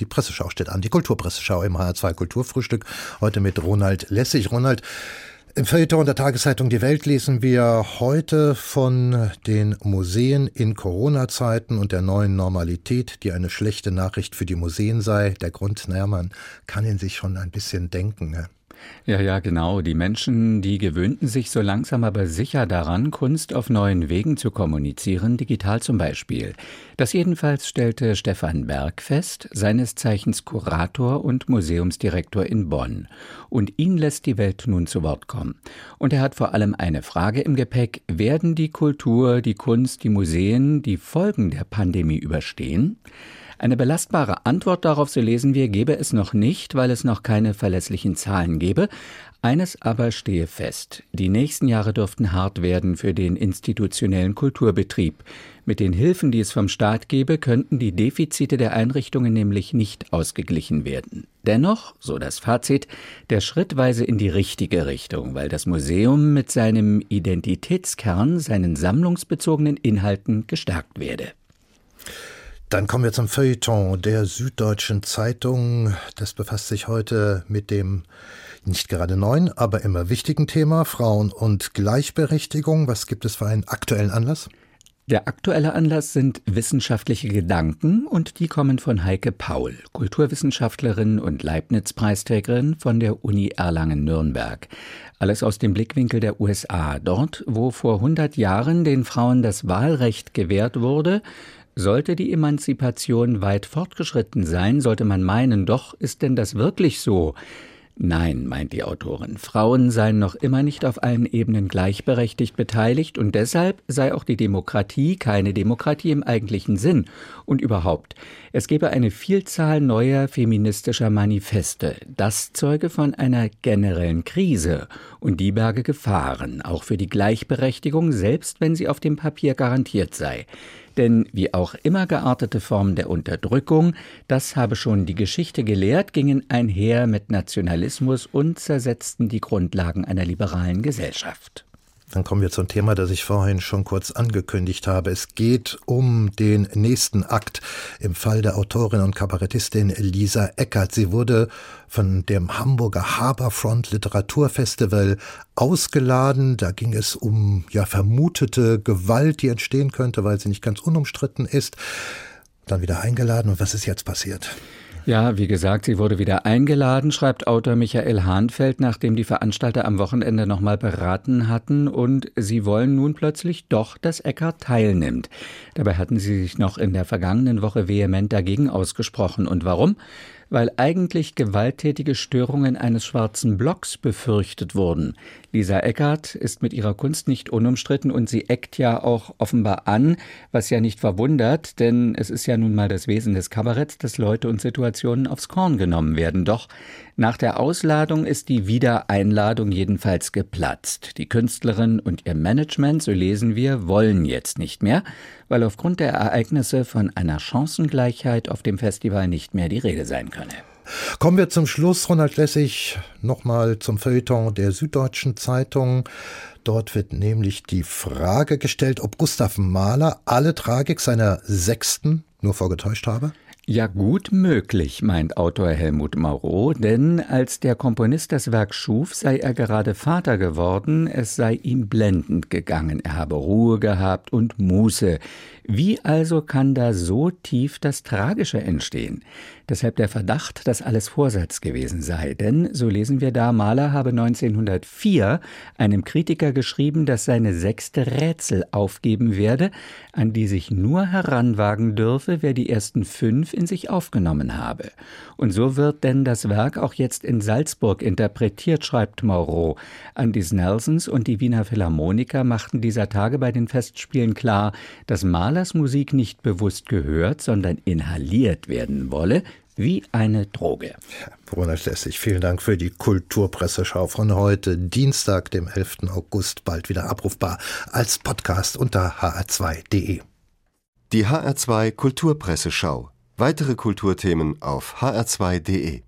die Presseschau steht an, die Kulturpresseschau im HR2 Kulturfrühstück. Heute mit Ronald Lessig. Ronald, im Feuilleton der Tageszeitung Die Welt lesen wir heute von den Museen in Corona-Zeiten und der neuen Normalität, die eine schlechte Nachricht für die Museen sei. Der Grund, naja, man kann ihn sich schon ein bisschen denken. Ne? Ja, ja, genau. Die Menschen, die gewöhnten sich so langsam aber sicher daran, Kunst auf neuen Wegen zu kommunizieren, digital zum Beispiel. Das jedenfalls stellte Stefan Berg fest, seines Zeichens Kurator und Museumsdirektor in Bonn. Und ihn lässt die Welt nun zu Wort kommen. Und er hat vor allem eine Frage im Gepäck. Werden die Kultur, die Kunst, die Museen die Folgen der Pandemie überstehen? Eine belastbare Antwort darauf, so lesen wir, gebe es noch nicht, weil es noch keine verlässlichen Zahlen gebe. Eines aber stehe fest. Die nächsten Jahre dürften hart werden für den institutionellen Kulturbetrieb. Mit den Hilfen, die es vom Staat gebe, könnten die Defizite der Einrichtungen nämlich nicht ausgeglichen werden. Dennoch, so das Fazit, der schrittweise in die richtige Richtung, weil das Museum mit seinem Identitätskern, seinen sammlungsbezogenen Inhalten gestärkt werde. Dann kommen wir zum Feuilleton der Süddeutschen Zeitung. Das befasst sich heute mit dem nicht gerade neuen, aber immer wichtigen Thema Frauen und Gleichberechtigung. Was gibt es für einen aktuellen Anlass? Der aktuelle Anlass sind wissenschaftliche Gedanken und die kommen von Heike Paul, Kulturwissenschaftlerin und Leibniz-Preisträgerin von der Uni Erlangen-Nürnberg. Alles aus dem Blickwinkel der USA, dort, wo vor 100 Jahren den Frauen das Wahlrecht gewährt wurde, sollte die Emanzipation weit fortgeschritten sein, sollte man meinen, doch ist denn das wirklich so? Nein, meint die Autorin, Frauen seien noch immer nicht auf allen Ebenen gleichberechtigt beteiligt und deshalb sei auch die Demokratie keine Demokratie im eigentlichen Sinn. Und überhaupt, es gebe eine Vielzahl neuer feministischer Manifeste, das zeuge von einer generellen Krise und die berge Gefahren, auch für die Gleichberechtigung, selbst wenn sie auf dem Papier garantiert sei. Denn wie auch immer geartete Formen der Unterdrückung, das habe schon die Geschichte gelehrt, gingen einher mit Nationalismus und zersetzten die Grundlagen einer liberalen Gesellschaft. Dann kommen wir zum Thema, das ich vorhin schon kurz angekündigt habe. Es geht um den nächsten Akt im Fall der Autorin und Kabarettistin Lisa Eckert. Sie wurde von dem Hamburger Haberfront Literaturfestival ausgeladen. Da ging es um ja vermutete Gewalt, die entstehen könnte, weil sie nicht ganz unumstritten ist. Dann wieder eingeladen. Und was ist jetzt passiert? Ja, wie gesagt, sie wurde wieder eingeladen, schreibt Autor Michael Hahnfeld, nachdem die Veranstalter am Wochenende nochmal beraten hatten und sie wollen nun plötzlich doch, dass Eckart teilnimmt. Dabei hatten sie sich noch in der vergangenen Woche vehement dagegen ausgesprochen. Und warum? Weil eigentlich gewalttätige Störungen eines schwarzen Blocks befürchtet wurden. Lisa Eckert ist mit ihrer Kunst nicht unumstritten und sie eckt ja auch offenbar an, was ja nicht verwundert, denn es ist ja nun mal das Wesen des Kabaretts, dass Leute und Situationen aufs Korn genommen werden. Doch nach der Ausladung ist die Wiedereinladung jedenfalls geplatzt. Die Künstlerin und ihr Management, so lesen wir, wollen jetzt nicht mehr, weil aufgrund der Ereignisse von einer Chancengleichheit auf dem Festival nicht mehr die Rede sein könne. Kommen wir zum Schluss, Ronald Lessig, nochmal zum Feuilleton der Süddeutschen Zeitung. Dort wird nämlich die Frage gestellt, ob Gustav Mahler alle Tragik seiner Sechsten nur vorgetäuscht habe? Ja, gut möglich, meint Autor Helmut Mauro, denn als der Komponist das Werk schuf, sei er gerade Vater geworden, es sei ihm blendend gegangen, er habe Ruhe gehabt und Muße. Wie also kann da so tief das Tragische entstehen? Deshalb der Verdacht, dass alles Vorsatz gewesen sei. Denn, so lesen wir da, Mahler habe 1904 einem Kritiker geschrieben, dass seine sechste Rätsel aufgeben werde, an die sich nur heranwagen dürfe, wer die ersten fünf in sich aufgenommen habe. Und so wird denn das Werk auch jetzt in Salzburg interpretiert, schreibt Moreau. Andys Nelsons und die Wiener Philharmoniker machten dieser Tage bei den Festspielen klar, dass Mahlers Musik nicht bewusst gehört, sondern inhaliert werden wolle, wie eine Droge. Brunner Schlessig, vielen Dank für die Kulturpresseschau von heute, Dienstag, dem 11. August, bald wieder abrufbar als Podcast unter hr2.de. Die HR2 Kulturpresseschau. Weitere Kulturthemen auf hr2.de.